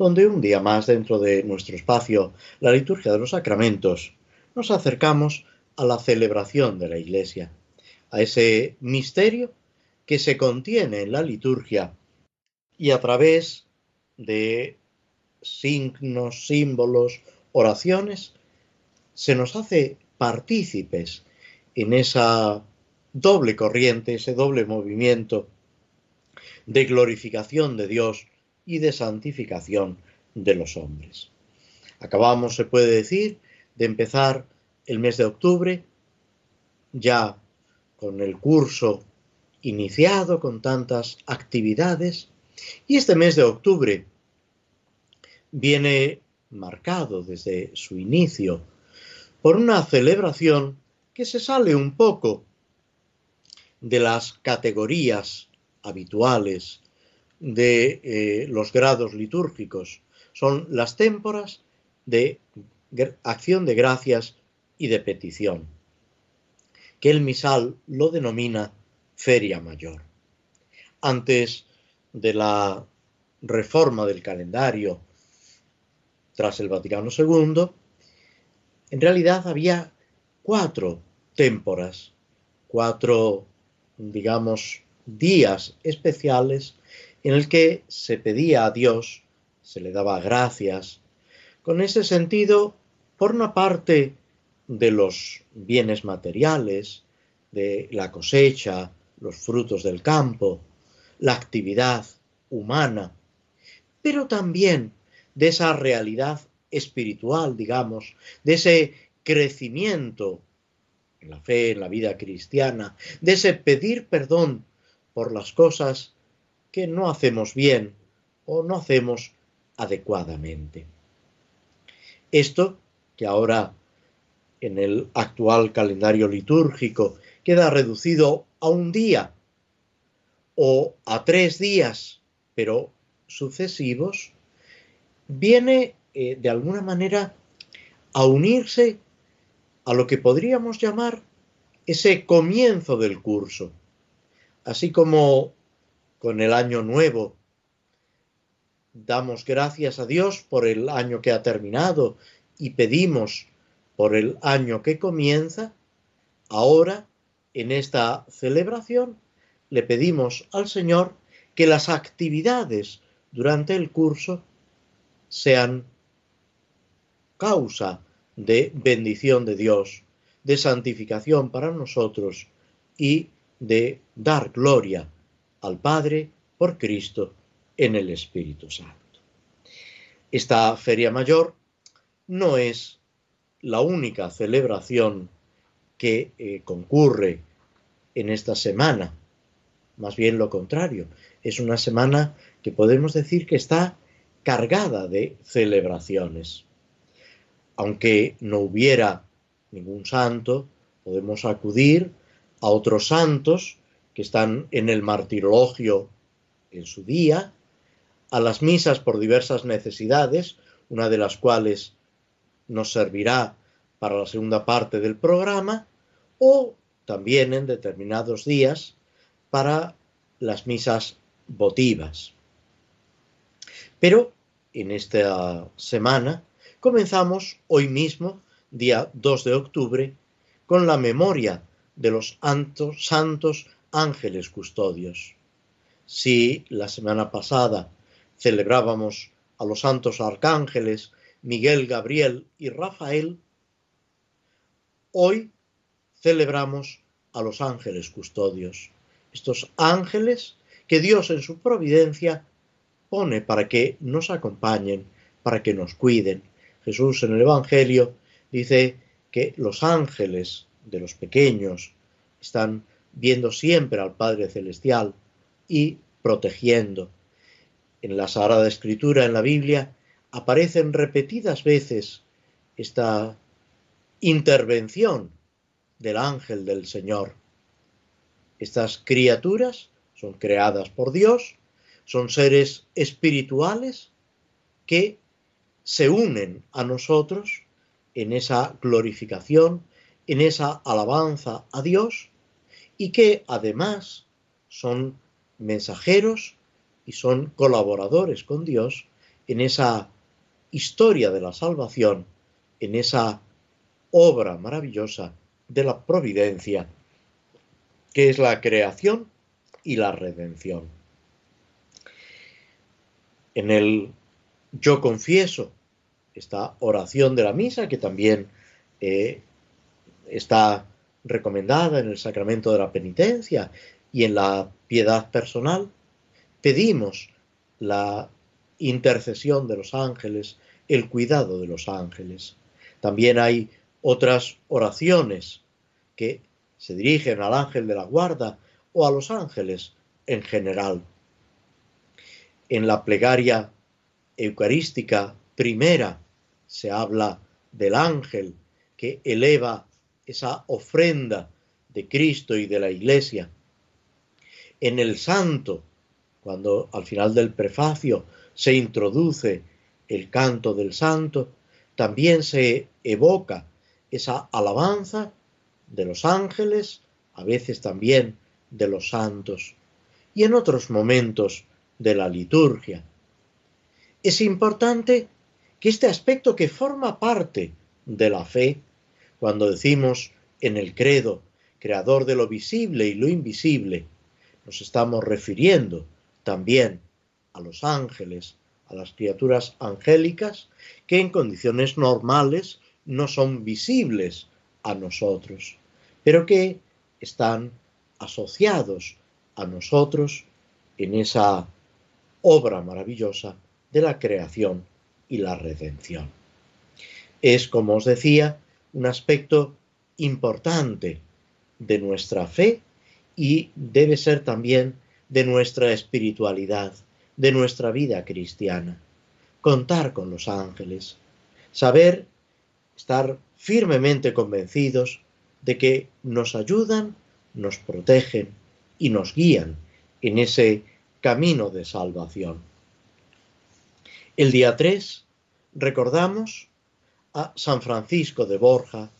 donde un día más dentro de nuestro espacio, la liturgia de los sacramentos, nos acercamos a la celebración de la Iglesia, a ese misterio que se contiene en la liturgia y a través de signos, símbolos, oraciones, se nos hace partícipes en esa doble corriente, ese doble movimiento de glorificación de Dios y de santificación de los hombres. Acabamos, se puede decir, de empezar el mes de octubre, ya con el curso iniciado, con tantas actividades, y este mes de octubre viene marcado desde su inicio por una celebración que se sale un poco de las categorías habituales de eh, los grados litúrgicos. Son las témporas de acción de gracias y de petición, que el misal lo denomina feria mayor. Antes de la reforma del calendario tras el Vaticano II, en realidad había cuatro témporas, cuatro, digamos, días especiales en el que se pedía a Dios, se le daba gracias, con ese sentido, por una parte, de los bienes materiales, de la cosecha, los frutos del campo, la actividad humana, pero también de esa realidad espiritual, digamos, de ese crecimiento en la fe, en la vida cristiana, de ese pedir perdón por las cosas que no hacemos bien o no hacemos adecuadamente. Esto, que ahora en el actual calendario litúrgico queda reducido a un día o a tres días, pero sucesivos, viene eh, de alguna manera a unirse a lo que podríamos llamar ese comienzo del curso, Así como con el año nuevo. Damos gracias a Dios por el año que ha terminado y pedimos por el año que comienza, ahora en esta celebración le pedimos al Señor que las actividades durante el curso sean causa de bendición de Dios, de santificación para nosotros y de dar gloria al Padre por Cristo en el Espíritu Santo. Esta feria mayor no es la única celebración que eh, concurre en esta semana, más bien lo contrario, es una semana que podemos decir que está cargada de celebraciones. Aunque no hubiera ningún santo, podemos acudir a otros santos que están en el martirologio en su día, a las misas por diversas necesidades, una de las cuales nos servirá para la segunda parte del programa, o también en determinados días para las misas votivas. Pero en esta semana comenzamos hoy mismo, día 2 de octubre, con la memoria de los santos ángeles custodios. Si la semana pasada celebrábamos a los santos arcángeles Miguel, Gabriel y Rafael, hoy celebramos a los ángeles custodios, estos ángeles que Dios en su providencia pone para que nos acompañen, para que nos cuiden. Jesús en el Evangelio dice que los ángeles de los pequeños, están viendo siempre al Padre Celestial y protegiendo. En la Sagrada Escritura, en la Biblia, aparecen repetidas veces esta intervención del ángel del Señor. Estas criaturas son creadas por Dios, son seres espirituales que se unen a nosotros en esa glorificación, en esa alabanza a Dios y que además son mensajeros y son colaboradores con Dios en esa historia de la salvación, en esa obra maravillosa de la providencia, que es la creación y la redención. En el yo confieso, esta oración de la misa, que también eh, está recomendada en el sacramento de la penitencia y en la piedad personal, pedimos la intercesión de los ángeles, el cuidado de los ángeles. También hay otras oraciones que se dirigen al ángel de la guarda o a los ángeles en general. En la plegaria eucarística primera se habla del ángel que eleva esa ofrenda de Cristo y de la Iglesia. En el santo, cuando al final del prefacio se introduce el canto del santo, también se evoca esa alabanza de los ángeles, a veces también de los santos, y en otros momentos de la liturgia. Es importante que este aspecto que forma parte de la fe, cuando decimos en el credo, creador de lo visible y lo invisible, nos estamos refiriendo también a los ángeles, a las criaturas angélicas, que en condiciones normales no son visibles a nosotros, pero que están asociados a nosotros en esa obra maravillosa de la creación y la redención. Es, como os decía, un aspecto importante de nuestra fe y debe ser también de nuestra espiritualidad, de nuestra vida cristiana. Contar con los ángeles, saber estar firmemente convencidos de que nos ayudan, nos protegen y nos guían en ese camino de salvación. El día 3 recordamos a San Francisco de Borja,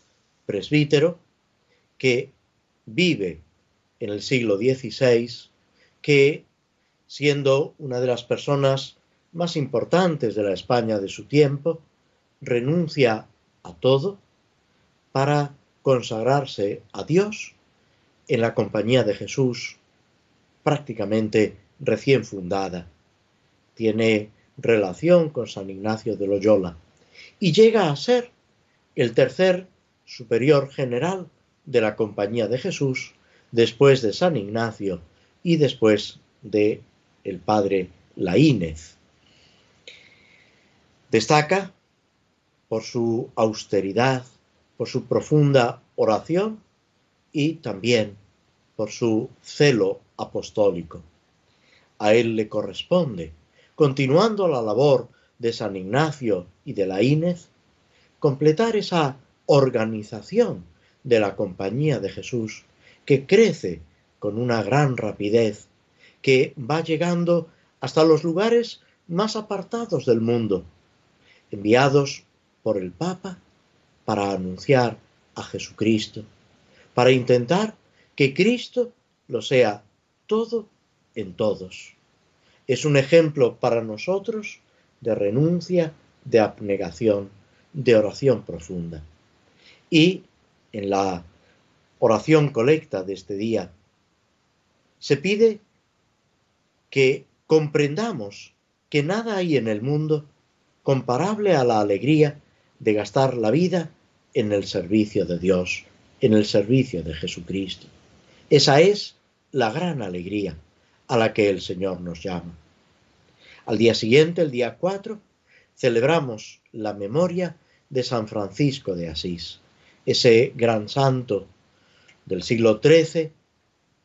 presbítero, que vive en el siglo XVI, que siendo una de las personas más importantes de la España de su tiempo, renuncia a todo para consagrarse a Dios en la compañía de Jesús, prácticamente recién fundada. Tiene relación con San Ignacio de Loyola y llega a ser el tercer superior general de la Compañía de Jesús después de San Ignacio y después de el padre Laínez. Destaca por su austeridad, por su profunda oración y también por su celo apostólico. A él le corresponde continuando la labor de San Ignacio y de la Inés, completar esa organización de la compañía de Jesús que crece con una gran rapidez, que va llegando hasta los lugares más apartados del mundo, enviados por el Papa para anunciar a Jesucristo, para intentar que Cristo lo sea todo en todos. Es un ejemplo para nosotros de renuncia, de abnegación, de oración profunda. Y en la oración colecta de este día se pide que comprendamos que nada hay en el mundo comparable a la alegría de gastar la vida en el servicio de Dios, en el servicio de Jesucristo. Esa es la gran alegría a la que el Señor nos llama. Al día siguiente, el día 4, celebramos la memoria de San Francisco de Asís, ese gran santo del siglo XIII,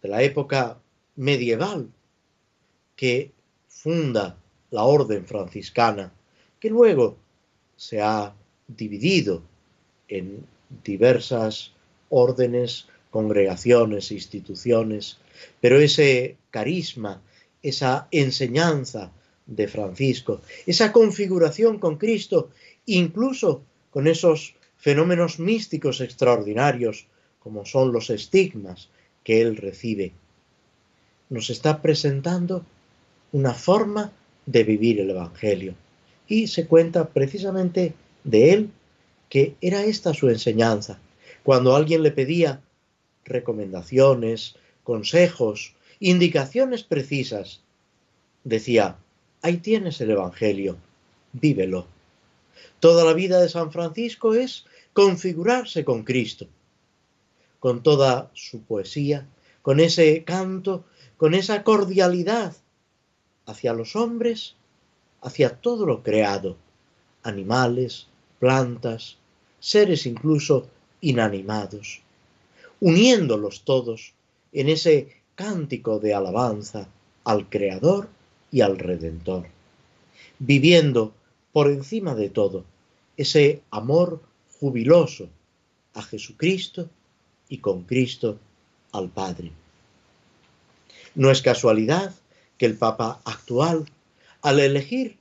de la época medieval, que funda la orden franciscana, que luego se ha dividido en diversas órdenes, congregaciones, instituciones, pero ese carisma, esa enseñanza de Francisco, esa configuración con Cristo, incluso con esos fenómenos místicos extraordinarios como son los estigmas que él recibe, nos está presentando una forma de vivir el Evangelio. Y se cuenta precisamente de él que era esta su enseñanza. Cuando alguien le pedía recomendaciones, consejos, indicaciones precisas, decía, ahí tienes el Evangelio, vívelo. Toda la vida de San Francisco es configurarse con Cristo, con toda su poesía, con ese canto, con esa cordialidad hacia los hombres, hacia todo lo creado, animales, plantas, seres incluso inanimados, uniéndolos todos en ese cántico de alabanza al Creador y al Redentor, viviendo por encima de todo ese amor jubiloso a Jesucristo y con Cristo al Padre. No es casualidad que el Papa actual, al elegir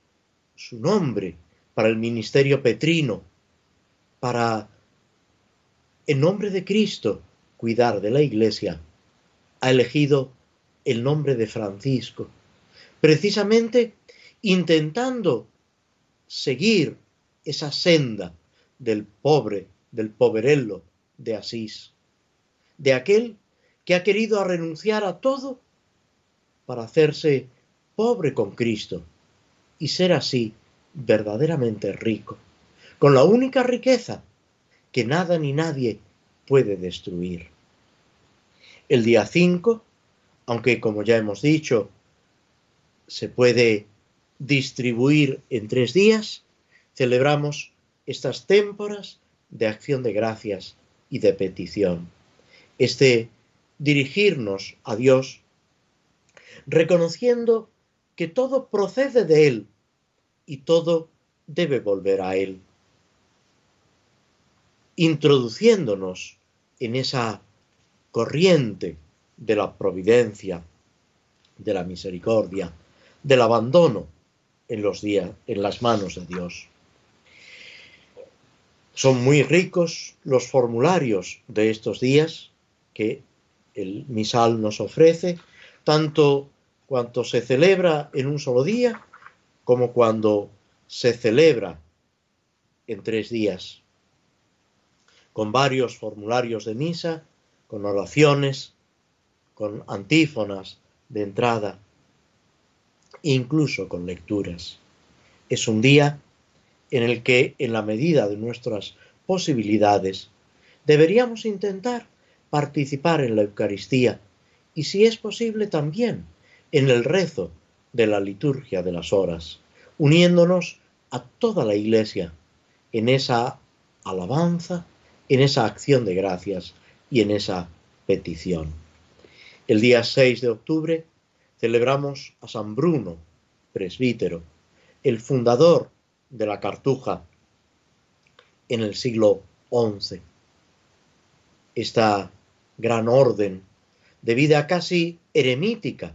su nombre para el ministerio petrino, para, en nombre de Cristo, cuidar de la Iglesia, ha elegido el nombre de Francisco, precisamente intentando seguir esa senda del pobre, del poverello de Asís, de aquel que ha querido renunciar a todo para hacerse pobre con Cristo y ser así verdaderamente rico, con la única riqueza que nada ni nadie puede destruir. El día 5, aunque como ya hemos dicho, se puede distribuir en tres días, celebramos estas témporas de acción de gracias y de petición. Este dirigirnos a Dios reconociendo que todo procede de Él y todo debe volver a Él, introduciéndonos en esa corriente de la providencia, de la misericordia, del abandono en los días, en las manos de Dios. Son muy ricos los formularios de estos días que el misal nos ofrece, tanto cuanto se celebra en un solo día como cuando se celebra en tres días, con varios formularios de misa, con oraciones, con antífonas de entrada, incluso con lecturas. Es un día en el que, en la medida de nuestras posibilidades, deberíamos intentar participar en la Eucaristía y, si es posible, también en el rezo de la liturgia de las horas, uniéndonos a toda la Iglesia en esa alabanza, en esa acción de gracias y en esa petición. El día 6 de octubre celebramos a San Bruno, presbítero, el fundador de la Cartuja en el siglo XI. Esta gran orden de vida casi eremítica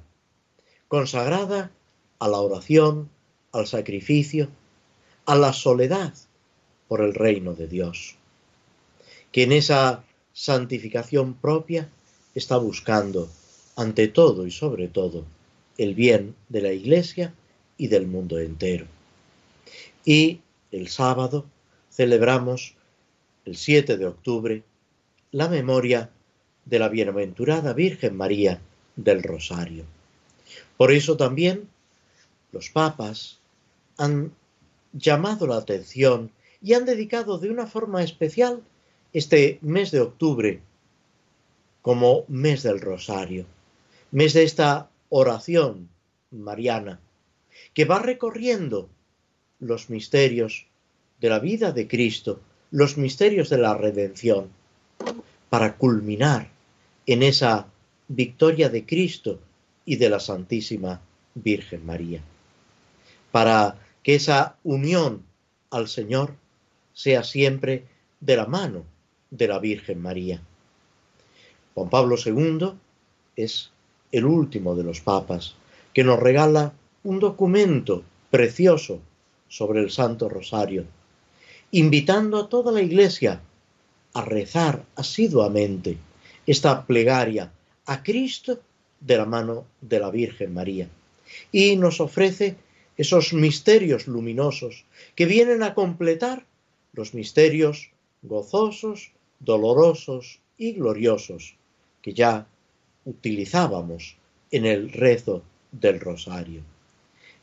consagrada a la oración, al sacrificio, a la soledad por el reino de Dios, que en esa santificación propia está buscando, ante todo y sobre todo, el bien de la Iglesia y del mundo entero. Y el sábado celebramos, el 7 de octubre, la memoria de la bienaventurada Virgen María del Rosario. Por eso también los papas han llamado la atención y han dedicado de una forma especial este mes de octubre como mes del rosario, mes de esta oración mariana, que va recorriendo los misterios de la vida de Cristo, los misterios de la redención, para culminar en esa victoria de Cristo y de la Santísima Virgen María, para que esa unión al Señor sea siempre de la mano de la Virgen María. Juan Pablo II es el último de los papas que nos regala un documento precioso sobre el Santo Rosario, invitando a toda la Iglesia a rezar asiduamente esta plegaria a Cristo de la mano de la Virgen María. Y nos ofrece esos misterios luminosos que vienen a completar los misterios gozosos, dolorosos y gloriosos que ya utilizábamos en el rezo del rosario.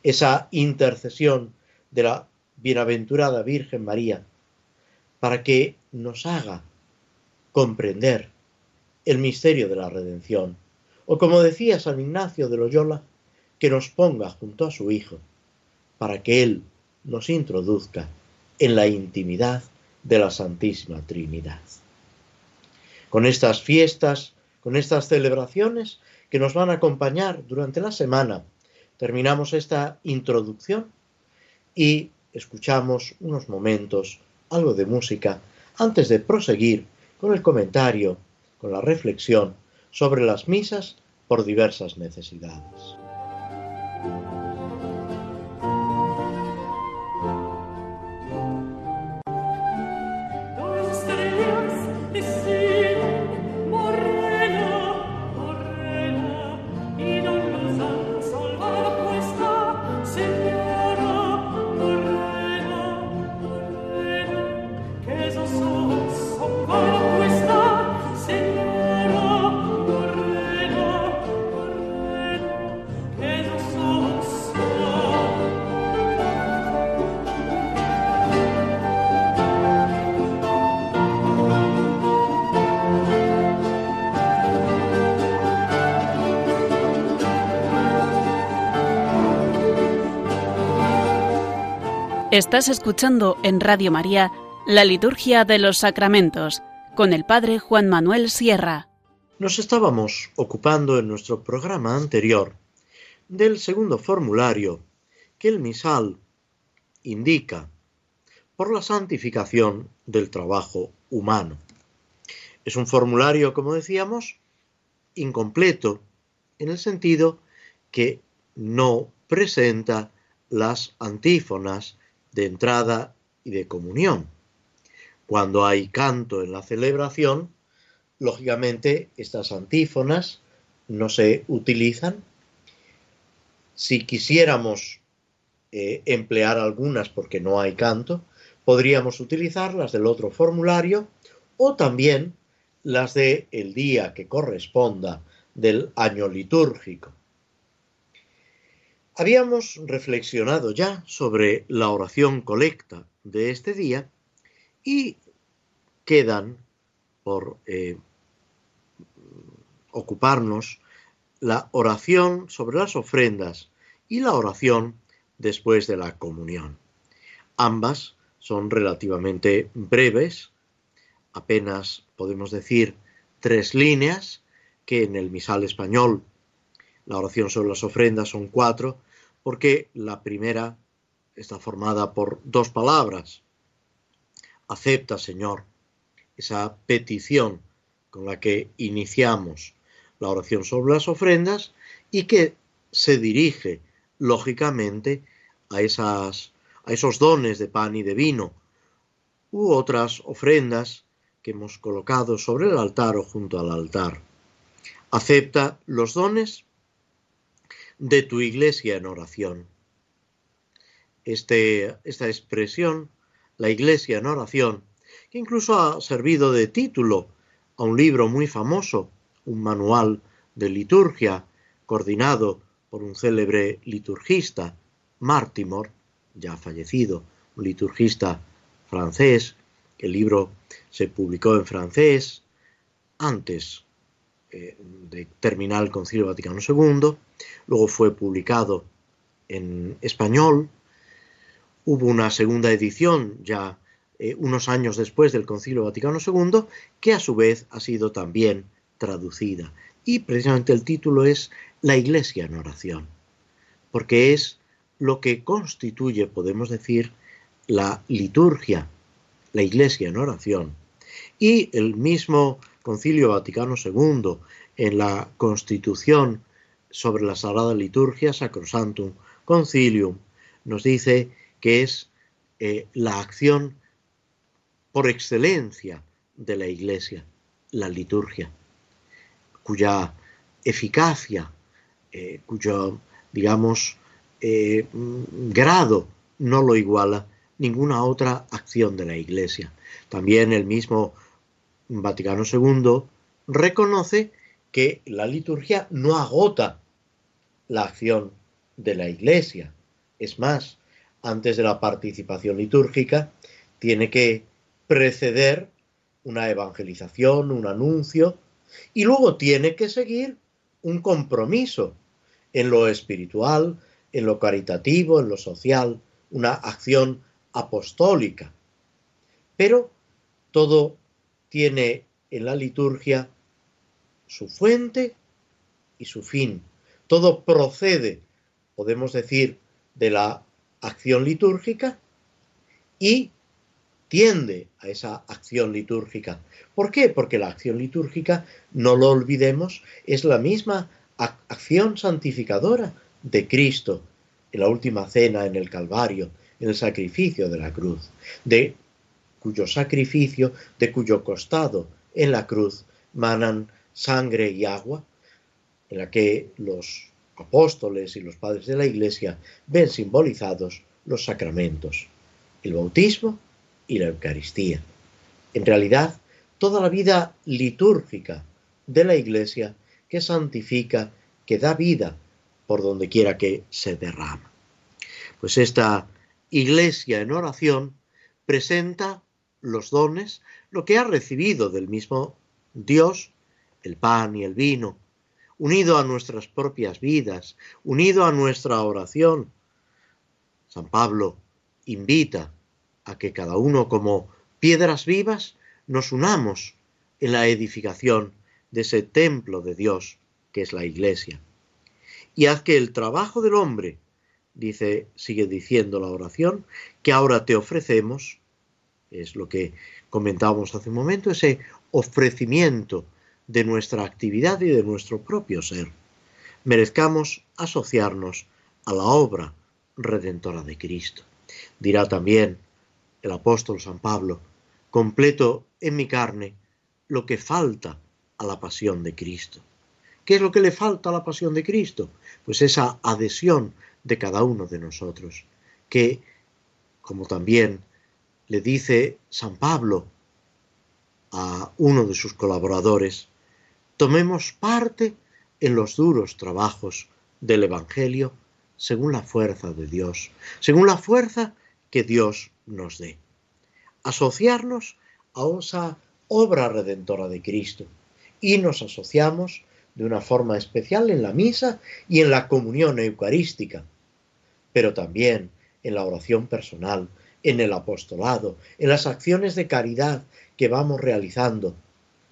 Esa intercesión de la bienaventurada Virgen María para que nos haga comprender el misterio de la redención. O como decía San Ignacio de Loyola, que nos ponga junto a su Hijo para que Él nos introduzca en la intimidad de la Santísima Trinidad. Con estas fiestas, con estas celebraciones que nos van a acompañar durante la semana, terminamos esta introducción y escuchamos unos momentos, algo de música, antes de proseguir con el comentario, con la reflexión sobre las misas por diversas necesidades. Estás escuchando en Radio María la Liturgia de los Sacramentos con el Padre Juan Manuel Sierra. Nos estábamos ocupando en nuestro programa anterior del segundo formulario que el misal indica por la santificación del trabajo humano. Es un formulario, como decíamos, incompleto en el sentido que no presenta las antífonas de entrada y de comunión. Cuando hay canto en la celebración, lógicamente estas antífonas no se utilizan. Si quisiéramos eh, emplear algunas porque no hay canto, podríamos utilizar las del otro formulario o también las de el día que corresponda del año litúrgico. Habíamos reflexionado ya sobre la oración colecta de este día y quedan por eh, ocuparnos la oración sobre las ofrendas y la oración después de la comunión. Ambas son relativamente breves, apenas podemos decir tres líneas, que en el misal español la oración sobre las ofrendas son cuatro, porque la primera está formada por dos palabras. Acepta, Señor, esa petición con la que iniciamos la oración sobre las ofrendas y que se dirige, lógicamente, a, esas, a esos dones de pan y de vino u otras ofrendas que hemos colocado sobre el altar o junto al altar. Acepta los dones de tu iglesia en oración. Este, esta expresión, la iglesia en oración, que incluso ha servido de título a un libro muy famoso, un manual de liturgia coordinado por un célebre liturgista, Martimor, ya fallecido, un liturgista francés. El libro se publicó en francés antes eh, de terminar el Concilio Vaticano II, luego fue publicado en español, hubo una segunda edición ya eh, unos años después del Concilio Vaticano II, que a su vez ha sido también traducida. Y precisamente el título es La Iglesia en oración, porque es lo que constituye, podemos decir, la liturgia, la Iglesia en oración, y el mismo Concilio Vaticano II en la Constitución sobre la Sagrada Liturgia, Sacrosantum Concilium, nos dice que es eh, la acción por excelencia de la Iglesia, la liturgia, cuya eficacia, eh, cuyo, digamos, eh, grado no lo iguala ninguna otra acción de la Iglesia. También el mismo Vaticano II reconoce que la liturgia no agota la acción de la Iglesia. Es más, antes de la participación litúrgica, tiene que preceder una evangelización, un anuncio, y luego tiene que seguir un compromiso en lo espiritual, en lo caritativo, en lo social, una acción apostólica. Pero todo tiene en la liturgia su fuente y su fin. Todo procede, podemos decir, de la acción litúrgica y tiende a esa acción litúrgica. ¿Por qué? Porque la acción litúrgica, no lo olvidemos, es la misma acción santificadora de Cristo en la última cena en el Calvario, en el sacrificio de la cruz, de cuyo sacrificio, de cuyo costado en la cruz manan sangre y agua, en la que los apóstoles y los padres de la Iglesia ven simbolizados los sacramentos, el bautismo y la Eucaristía. En realidad, toda la vida litúrgica de la Iglesia que santifica, que da vida por donde quiera que se derrama. Pues esta Iglesia en oración presenta los dones, lo que ha recibido del mismo Dios, el pan y el vino, unido a nuestras propias vidas, unido a nuestra oración. San Pablo invita a que cada uno como piedras vivas nos unamos en la edificación de ese templo de Dios que es la iglesia. Y haz que el trabajo del hombre, dice, sigue diciendo la oración, que ahora te ofrecemos, es lo que comentábamos hace un momento, ese ofrecimiento de nuestra actividad y de nuestro propio ser, merezcamos asociarnos a la obra redentora de Cristo. Dirá también el apóstol San Pablo, completo en mi carne lo que falta a la pasión de Cristo. ¿Qué es lo que le falta a la pasión de Cristo? Pues esa adhesión de cada uno de nosotros, que, como también le dice San Pablo a uno de sus colaboradores, tomemos parte en los duros trabajos del Evangelio según la fuerza de Dios, según la fuerza que Dios nos dé. Asociarnos a esa obra redentora de Cristo y nos asociamos de una forma especial en la misa y en la comunión eucarística, pero también en la oración personal, en el apostolado, en las acciones de caridad que vamos realizando,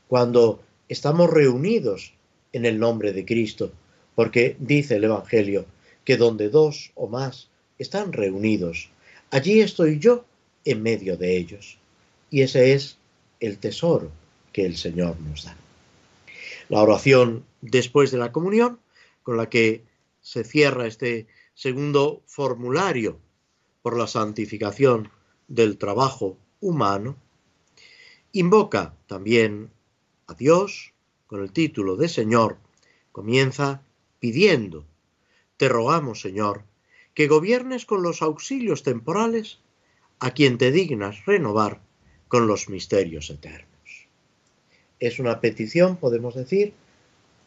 cuando estamos reunidos en el nombre de Cristo, porque dice el Evangelio que donde dos o más están reunidos, allí estoy yo en medio de ellos. Y ese es el tesoro que el Señor nos da. La oración después de la comunión, con la que se cierra este segundo formulario por la santificación del trabajo humano, invoca también a Dios con el título de Señor, comienza pidiendo, te rogamos, Señor, que gobiernes con los auxilios temporales a quien te dignas renovar con los misterios eternos. Es una petición, podemos decir,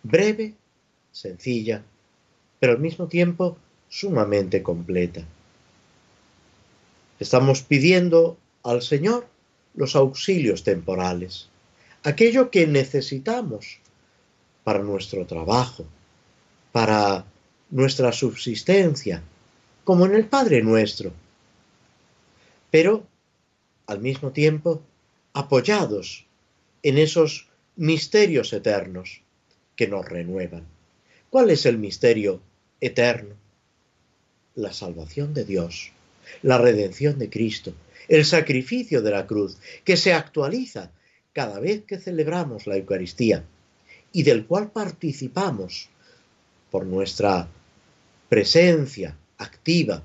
breve, sencilla, pero al mismo tiempo sumamente completa. Estamos pidiendo al Señor los auxilios temporales, aquello que necesitamos para nuestro trabajo, para nuestra subsistencia, como en el Padre nuestro, pero al mismo tiempo apoyados en esos misterios eternos que nos renuevan. ¿Cuál es el misterio eterno? La salvación de Dios, la redención de Cristo, el sacrificio de la cruz, que se actualiza cada vez que celebramos la Eucaristía y del cual participamos por nuestra presencia activa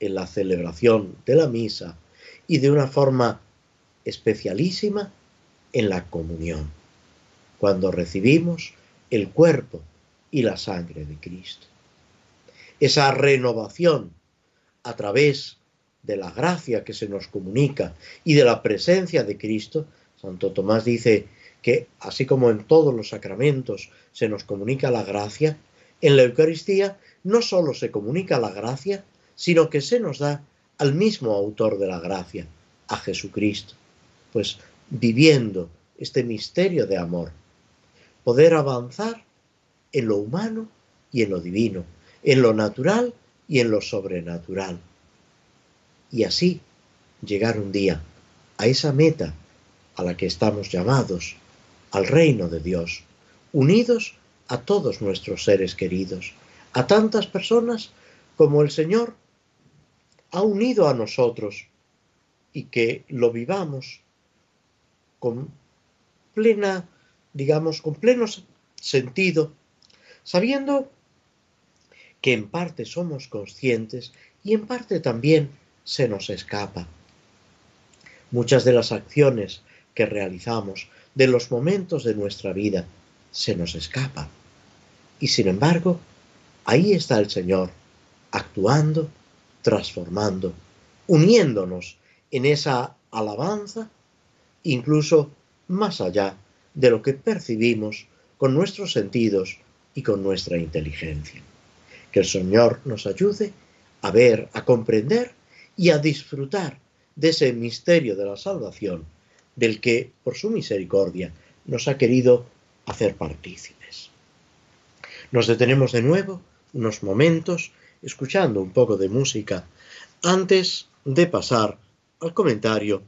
en la celebración de la misa y de una forma especialísima en la comunión, cuando recibimos el cuerpo y la sangre de Cristo. Esa renovación a través de la gracia que se nos comunica y de la presencia de Cristo, Santo Tomás dice que así como en todos los sacramentos se nos comunica la gracia, en la Eucaristía no solo se comunica la gracia, sino que se nos da al mismo autor de la gracia, a Jesucristo. Pues viviendo este misterio de amor, poder avanzar en lo humano y en lo divino, en lo natural y en lo sobrenatural. Y así llegar un día a esa meta a la que estamos llamados, al reino de Dios, unidos a todos nuestros seres queridos, a tantas personas como el Señor ha unido a nosotros y que lo vivamos con plena, digamos, con pleno sentido, sabiendo que en parte somos conscientes y en parte también se nos escapa. Muchas de las acciones que realizamos, de los momentos de nuestra vida, se nos escapan. Y sin embargo, ahí está el Señor, actuando, transformando, uniéndonos en esa alabanza, incluso más allá de lo que percibimos con nuestros sentidos y con nuestra inteligencia. Que el Señor nos ayude a ver, a comprender y a disfrutar de ese misterio de la salvación del que, por su misericordia, nos ha querido hacer partícipes. Nos detenemos de nuevo unos momentos escuchando un poco de música antes de pasar al comentario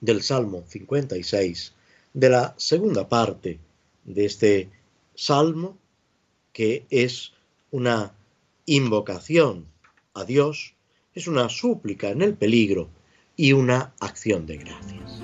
del Salmo 56, de la segunda parte de este Salmo, que es una invocación a Dios, es una súplica en el peligro y una acción de gracias.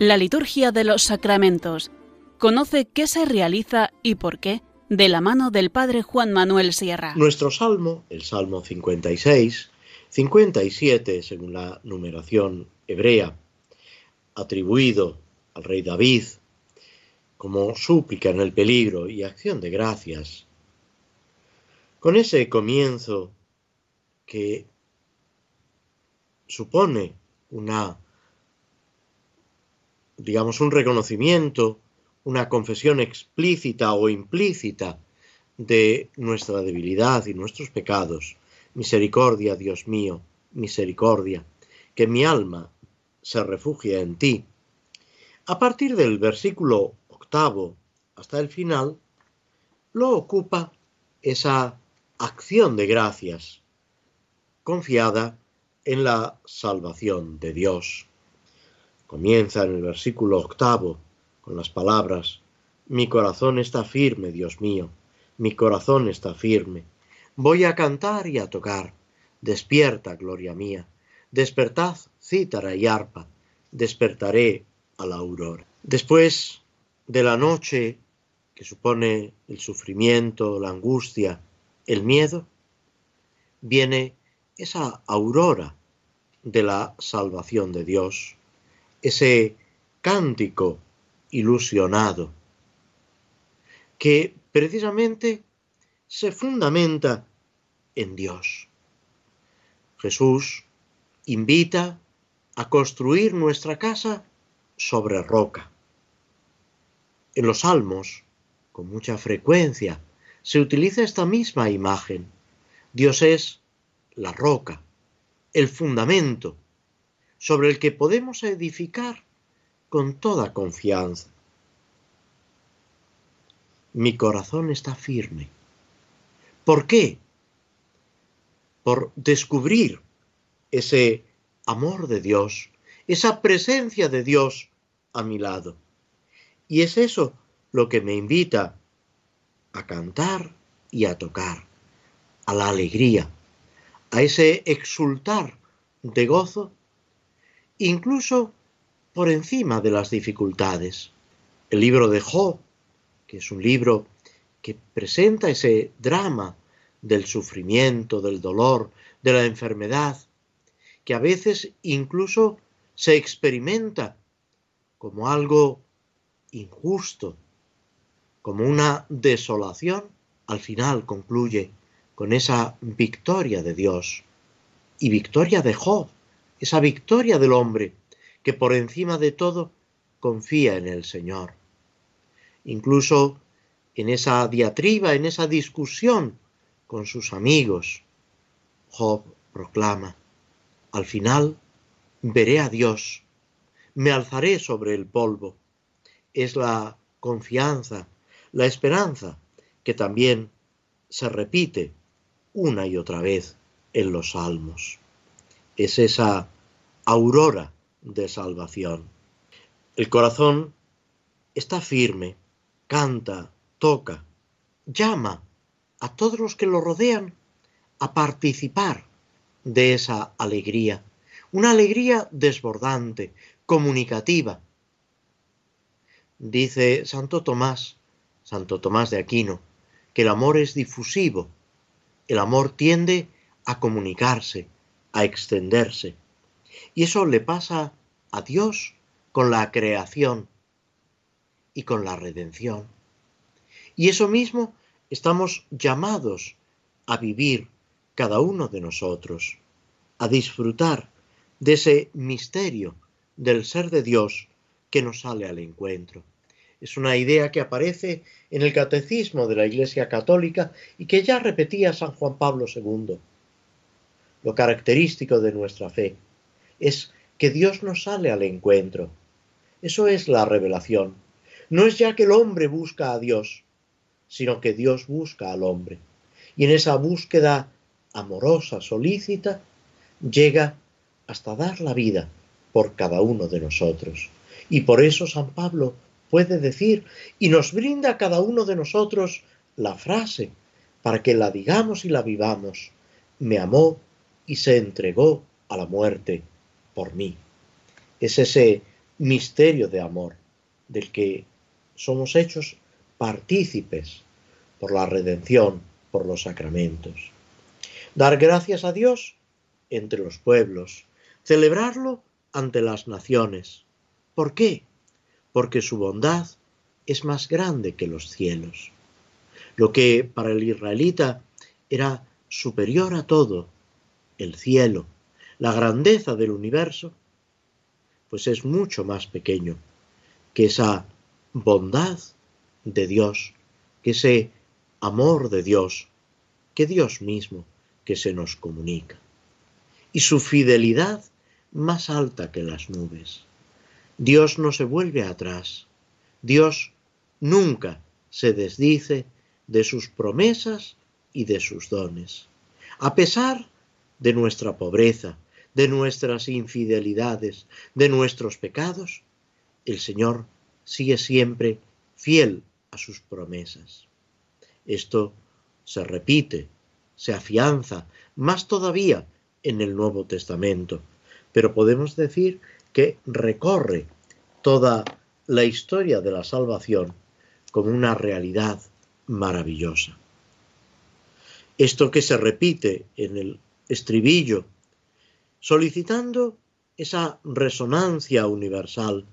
La liturgia de los sacramentos. Conoce qué se realiza y por qué de la mano del Padre Juan Manuel Sierra. Nuestro salmo, el Salmo 56, 57 según la numeración hebrea, atribuido al rey David como súplica en el peligro y acción de gracias, con ese comienzo que supone una digamos, un reconocimiento, una confesión explícita o implícita de nuestra debilidad y nuestros pecados. Misericordia, Dios mío, misericordia, que mi alma se refugie en ti. A partir del versículo octavo hasta el final, lo ocupa esa acción de gracias, confiada en la salvación de Dios. Comienza en el versículo octavo con las palabras, Mi corazón está firme, Dios mío, mi corazón está firme. Voy a cantar y a tocar. Despierta, gloria mía. Despertad, cítara y arpa. Despertaré a la aurora. Después de la noche que supone el sufrimiento, la angustia, el miedo, viene esa aurora de la salvación de Dios ese cántico ilusionado, que precisamente se fundamenta en Dios. Jesús invita a construir nuestra casa sobre roca. En los salmos, con mucha frecuencia, se utiliza esta misma imagen. Dios es la roca, el fundamento sobre el que podemos edificar con toda confianza. Mi corazón está firme. ¿Por qué? Por descubrir ese amor de Dios, esa presencia de Dios a mi lado. Y es eso lo que me invita a cantar y a tocar, a la alegría, a ese exultar de gozo, incluso por encima de las dificultades. El libro de Job, que es un libro que presenta ese drama del sufrimiento, del dolor, de la enfermedad, que a veces incluso se experimenta como algo injusto, como una desolación, al final concluye con esa victoria de Dios y victoria de Job, esa victoria del hombre que por encima de todo confía en el Señor. Incluso en esa diatriba, en esa discusión con sus amigos, Job proclama, al final veré a Dios, me alzaré sobre el polvo. Es la confianza, la esperanza que también se repite una y otra vez en los salmos. Es esa aurora de salvación. El corazón está firme, canta, toca, llama a todos los que lo rodean a participar de esa alegría, una alegría desbordante, comunicativa. Dice Santo Tomás, Santo Tomás de Aquino, que el amor es difusivo, el amor tiende a comunicarse, a extenderse. Y eso le pasa a Dios con la creación y con la redención. Y eso mismo estamos llamados a vivir cada uno de nosotros, a disfrutar de ese misterio del ser de Dios que nos sale al encuentro. Es una idea que aparece en el catecismo de la Iglesia Católica y que ya repetía San Juan Pablo II. Lo característico de nuestra fe es que Dios nos sale al encuentro. Eso es la revelación. No es ya que el hombre busca a Dios, sino que Dios busca al hombre. Y en esa búsqueda amorosa, solícita, llega hasta dar la vida por cada uno de nosotros. Y por eso San Pablo puede decir y nos brinda a cada uno de nosotros la frase para que la digamos y la vivamos. Me amó y se entregó a la muerte por mí. Es ese misterio de amor del que somos hechos partícipes por la redención, por los sacramentos. Dar gracias a Dios entre los pueblos, celebrarlo ante las naciones. ¿Por qué? Porque su bondad es más grande que los cielos. Lo que para el israelita era superior a todo, el cielo, la grandeza del universo, pues es mucho más pequeño que esa bondad de Dios, que ese amor de Dios, que Dios mismo que se nos comunica. Y su fidelidad más alta que las nubes. Dios no se vuelve atrás. Dios nunca se desdice de sus promesas y de sus dones. A pesar de nuestra pobreza, de nuestras infidelidades, de nuestros pecados, el Señor sigue siempre fiel a sus promesas. Esto se repite, se afianza, más todavía en el Nuevo Testamento, pero podemos decir que recorre toda la historia de la salvación como una realidad maravillosa. Esto que se repite en el estribillo solicitando esa resonancia universal,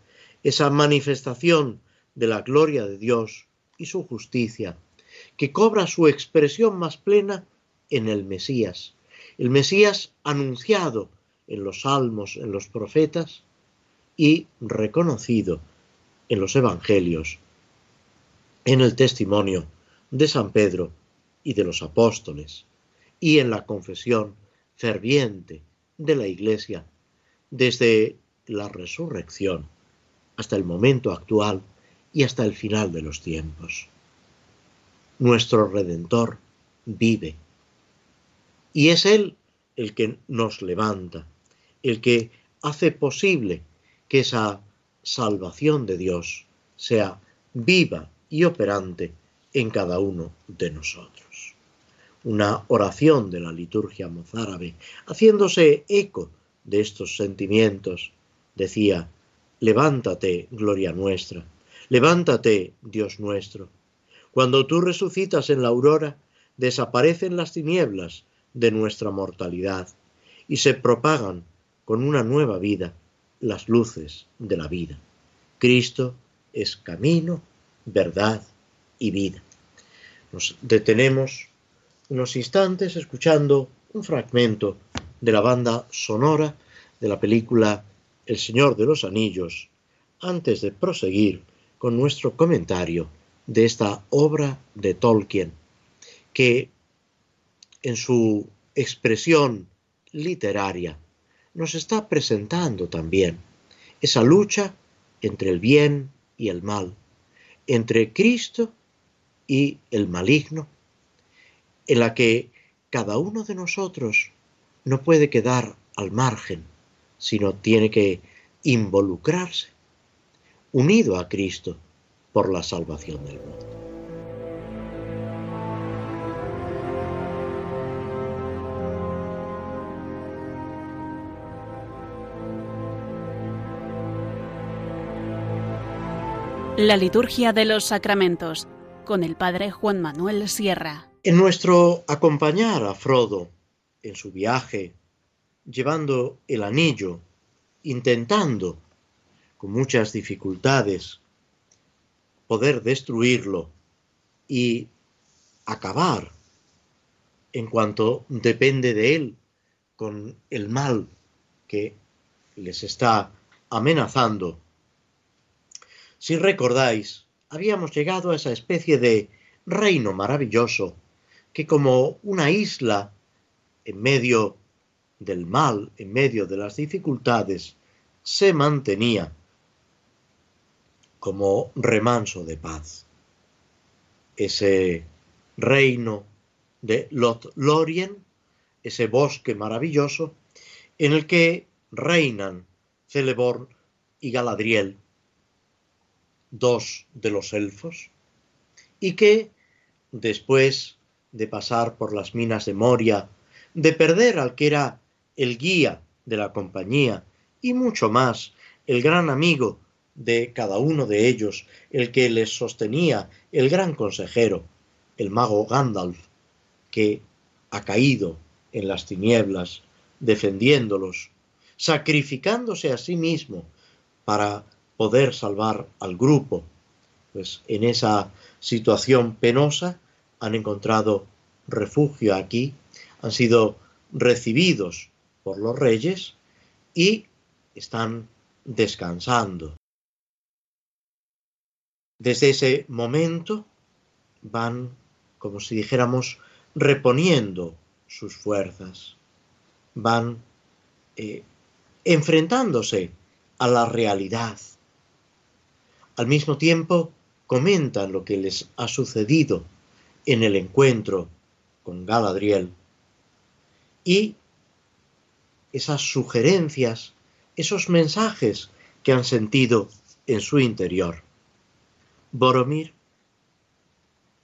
esa manifestación de la gloria de Dios y su justicia, que cobra su expresión más plena en el Mesías, el Mesías anunciado en los salmos, en los profetas y reconocido en los evangelios, en el testimonio de San Pedro y de los apóstoles, y en la confesión ferviente de la Iglesia desde la resurrección hasta el momento actual y hasta el final de los tiempos. Nuestro Redentor vive y es Él el que nos levanta, el que hace posible que esa salvación de Dios sea viva y operante en cada uno de nosotros. Una oración de la liturgia mozárabe, haciéndose eco de estos sentimientos, decía, levántate, gloria nuestra, levántate, Dios nuestro. Cuando tú resucitas en la aurora, desaparecen las tinieblas de nuestra mortalidad y se propagan con una nueva vida las luces de la vida. Cristo es camino, verdad y vida. Nos detenemos unos instantes escuchando un fragmento de la banda sonora de la película El Señor de los Anillos antes de proseguir con nuestro comentario de esta obra de Tolkien, que en su expresión literaria nos está presentando también esa lucha entre el bien y el mal, entre Cristo y el maligno, en la que cada uno de nosotros no puede quedar al margen, sino tiene que involucrarse, unido a Cristo por la salvación del mundo. La liturgia de los sacramentos con el padre Juan Manuel Sierra. En nuestro acompañar a Frodo en su viaje, llevando el anillo, intentando, con muchas dificultades, poder destruirlo y acabar, en cuanto depende de él, con el mal que les está amenazando. Si recordáis, habíamos llegado a esa especie de reino maravilloso que como una isla en medio del mal, en medio de las dificultades, se mantenía como remanso de paz. Ese reino de Lothlorien, ese bosque maravilloso, en el que reinan Celeborn y Galadriel, dos de los elfos, y que, después de pasar por las minas de Moria, de perder al que era el guía de la compañía, y mucho más, el gran amigo de cada uno de ellos, el que les sostenía, el gran consejero, el mago Gandalf, que ha caído en las tinieblas, defendiéndolos, sacrificándose a sí mismo para poder salvar al grupo. Pues en esa situación penosa han encontrado refugio aquí, han sido recibidos por los reyes y están descansando. Desde ese momento van, como si dijéramos, reponiendo sus fuerzas, van eh, enfrentándose a la realidad, al mismo tiempo, comentan lo que les ha sucedido en el encuentro con Galadriel y esas sugerencias, esos mensajes que han sentido en su interior. Boromir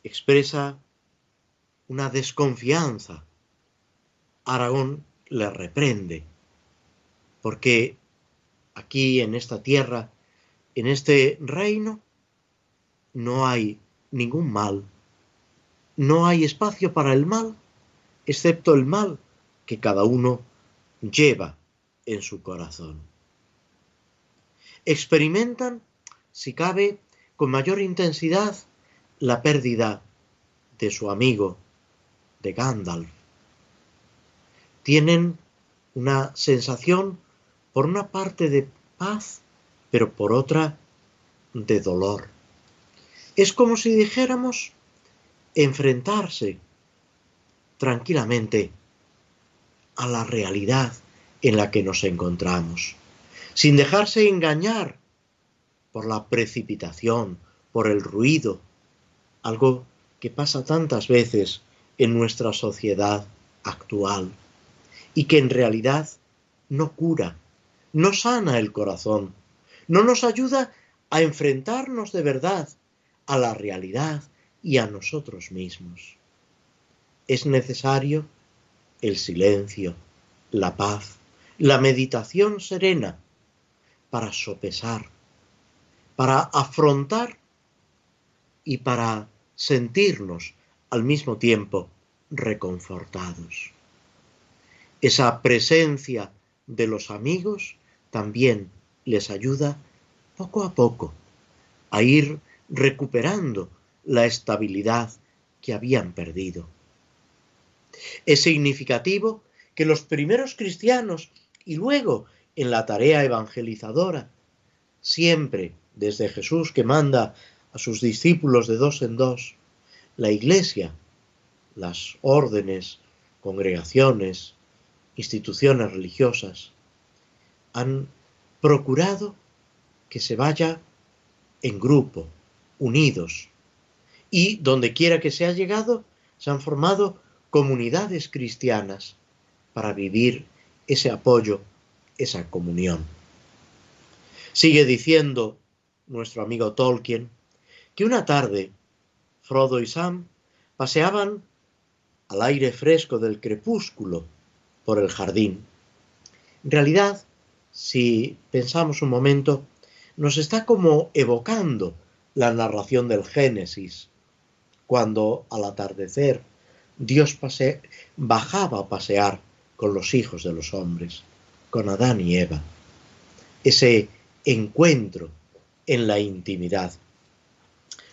expresa una desconfianza. Aragón le reprende, porque aquí en esta tierra en este reino no hay ningún mal, no hay espacio para el mal, excepto el mal que cada uno lleva en su corazón. Experimentan, si cabe, con mayor intensidad la pérdida de su amigo, de Gandalf. Tienen una sensación, por una parte, de paz pero por otra de dolor. Es como si dijéramos enfrentarse, tranquilamente a la realidad en la que nos encontramos, sin dejarse engañar por la precipitación, por el ruido, algo que pasa tantas veces en nuestra sociedad actual y que en realidad no cura, no sana el corazón, no nos ayuda a enfrentarnos de verdad a la realidad y a nosotros mismos. Es necesario el silencio, la paz, la meditación serena para sopesar, para afrontar y para sentirnos al mismo tiempo reconfortados. Esa presencia de los amigos también les ayuda poco a poco a ir recuperando la estabilidad que habían perdido. Es significativo que los primeros cristianos y luego en la tarea evangelizadora, siempre desde Jesús que manda a sus discípulos de dos en dos, la iglesia, las órdenes, congregaciones, instituciones religiosas, han procurado que se vaya en grupo, unidos, y donde quiera que se ha llegado, se han formado comunidades cristianas para vivir ese apoyo, esa comunión. Sigue diciendo nuestro amigo Tolkien que una tarde Frodo y Sam paseaban al aire fresco del crepúsculo por el jardín. En realidad, si pensamos un momento, nos está como evocando la narración del Génesis, cuando al atardecer Dios bajaba a pasear con los hijos de los hombres, con Adán y Eva. Ese encuentro en la intimidad.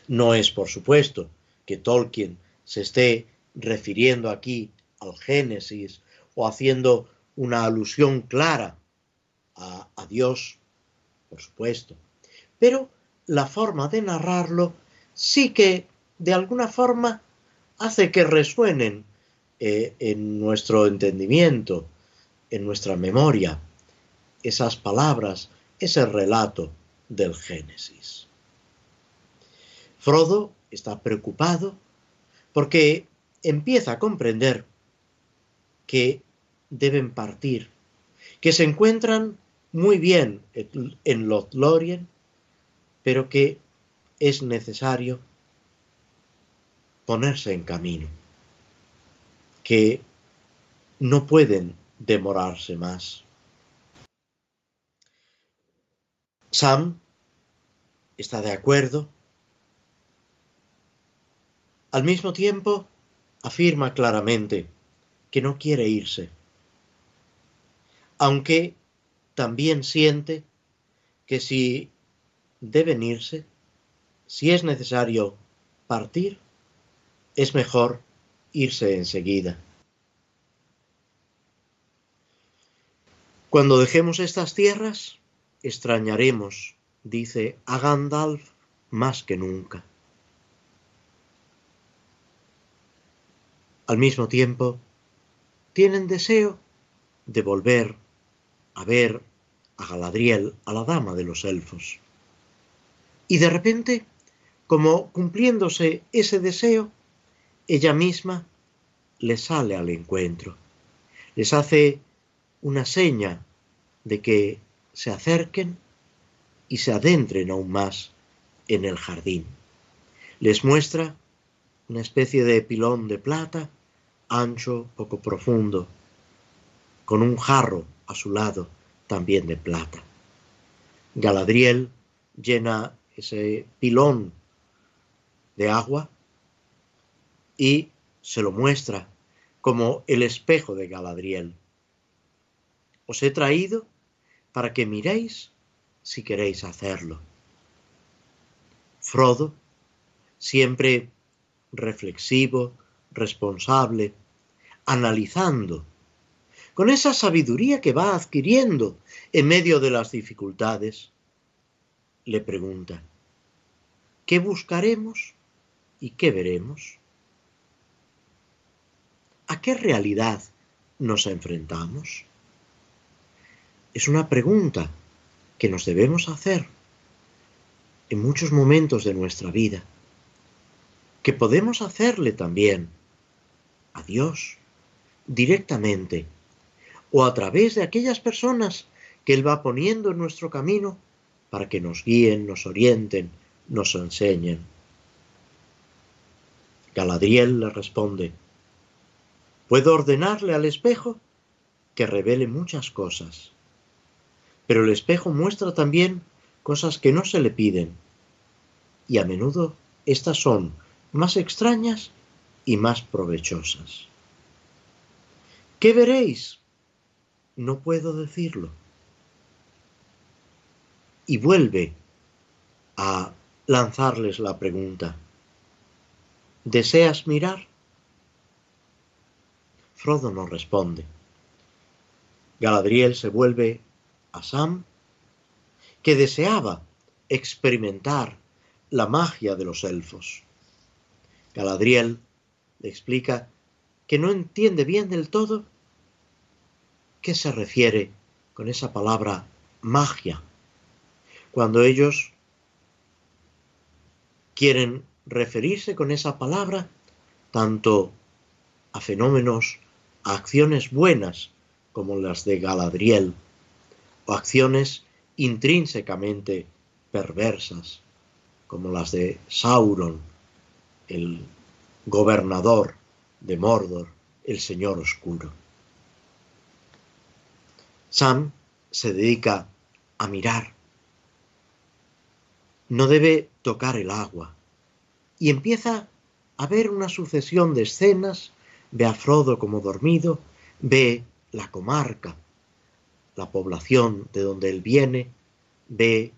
No es, por supuesto, que Tolkien se esté refiriendo aquí al Génesis o haciendo una alusión clara a, a Dios, por supuesto. Pero la forma de narrarlo sí que de alguna forma hace que resuenen eh, en nuestro entendimiento, en nuestra memoria, esas palabras, ese relato del Génesis. Frodo está preocupado porque empieza a comprender que deben partir, que se encuentran muy bien en Lothlorien, pero que es necesario ponerse en camino, que no pueden demorarse más. Sam está de acuerdo. Al mismo tiempo, afirma claramente que no quiere irse, aunque también siente que si deben irse, si es necesario partir, es mejor irse enseguida. Cuando dejemos estas tierras, extrañaremos, dice a Gandalf, más que nunca. Al mismo tiempo, tienen deseo de volver a ver a Galadriel, a la dama de los elfos. Y de repente, como cumpliéndose ese deseo, ella misma les sale al encuentro, les hace una seña de que se acerquen y se adentren aún más en el jardín. Les muestra una especie de pilón de plata, ancho, poco profundo, con un jarro a su lado, también de plata. Galadriel llena ese pilón de agua y se lo muestra como el espejo de Galadriel. Os he traído para que miréis si queréis hacerlo. Frodo, siempre reflexivo, responsable, analizando, con esa sabiduría que va adquiriendo en medio de las dificultades, le pregunta, ¿qué buscaremos y qué veremos? ¿A qué realidad nos enfrentamos? Es una pregunta que nos debemos hacer en muchos momentos de nuestra vida, que podemos hacerle también a Dios directamente o a través de aquellas personas que Él va poniendo en nuestro camino para que nos guíen, nos orienten, nos enseñen. Galadriel le responde, puedo ordenarle al espejo que revele muchas cosas, pero el espejo muestra también cosas que no se le piden, y a menudo estas son más extrañas y más provechosas. ¿Qué veréis? No puedo decirlo. Y vuelve a lanzarles la pregunta. ¿Deseas mirar? Frodo no responde. Galadriel se vuelve a Sam, que deseaba experimentar la magia de los elfos. Galadriel le explica que no entiende bien del todo qué se refiere con esa palabra magia, cuando ellos quieren referirse con esa palabra tanto a fenómenos, a acciones buenas como las de Galadriel, o acciones intrínsecamente perversas como las de Sauron, el gobernador de Mordor, el Señor Oscuro. Sam se dedica a mirar. No debe tocar el agua. Y empieza a ver una sucesión de escenas, ve a Frodo como dormido, ve la comarca, la población de donde él viene, ve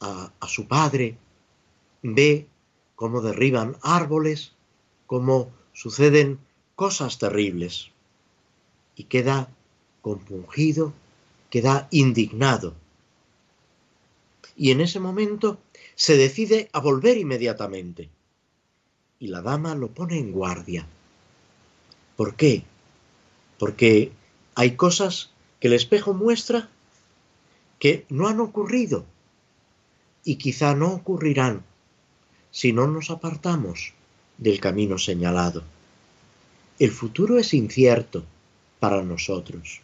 a, a su padre, ve cómo derriban árboles, cómo suceden cosas terribles. Y queda compungido, queda indignado. Y en ese momento se decide a volver inmediatamente. Y la dama lo pone en guardia. ¿Por qué? Porque hay cosas que el espejo muestra que no han ocurrido y quizá no ocurrirán si no nos apartamos del camino señalado. El futuro es incierto para nosotros.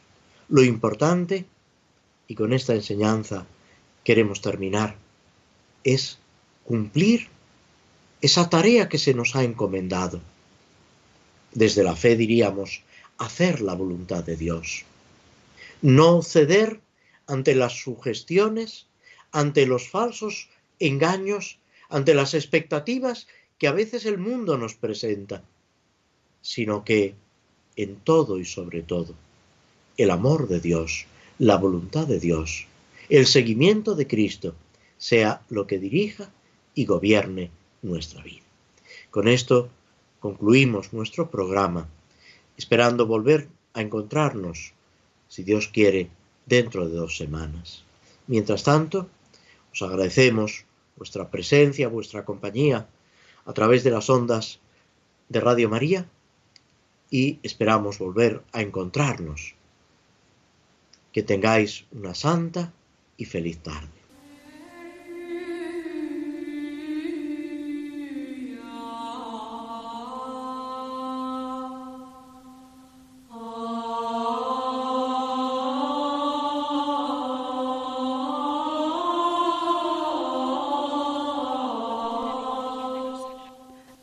Lo importante, y con esta enseñanza queremos terminar, es cumplir esa tarea que se nos ha encomendado. Desde la fe diríamos, hacer la voluntad de Dios. No ceder ante las sugestiones, ante los falsos engaños ante las expectativas que a veces el mundo nos presenta, sino que en todo y sobre todo, el amor de Dios, la voluntad de Dios, el seguimiento de Cristo, sea lo que dirija y gobierne nuestra vida. Con esto concluimos nuestro programa, esperando volver a encontrarnos, si Dios quiere, dentro de dos semanas. Mientras tanto, os agradecemos vuestra presencia, vuestra compañía a través de las ondas de Radio María y esperamos volver a encontrarnos. Que tengáis una santa y feliz tarde.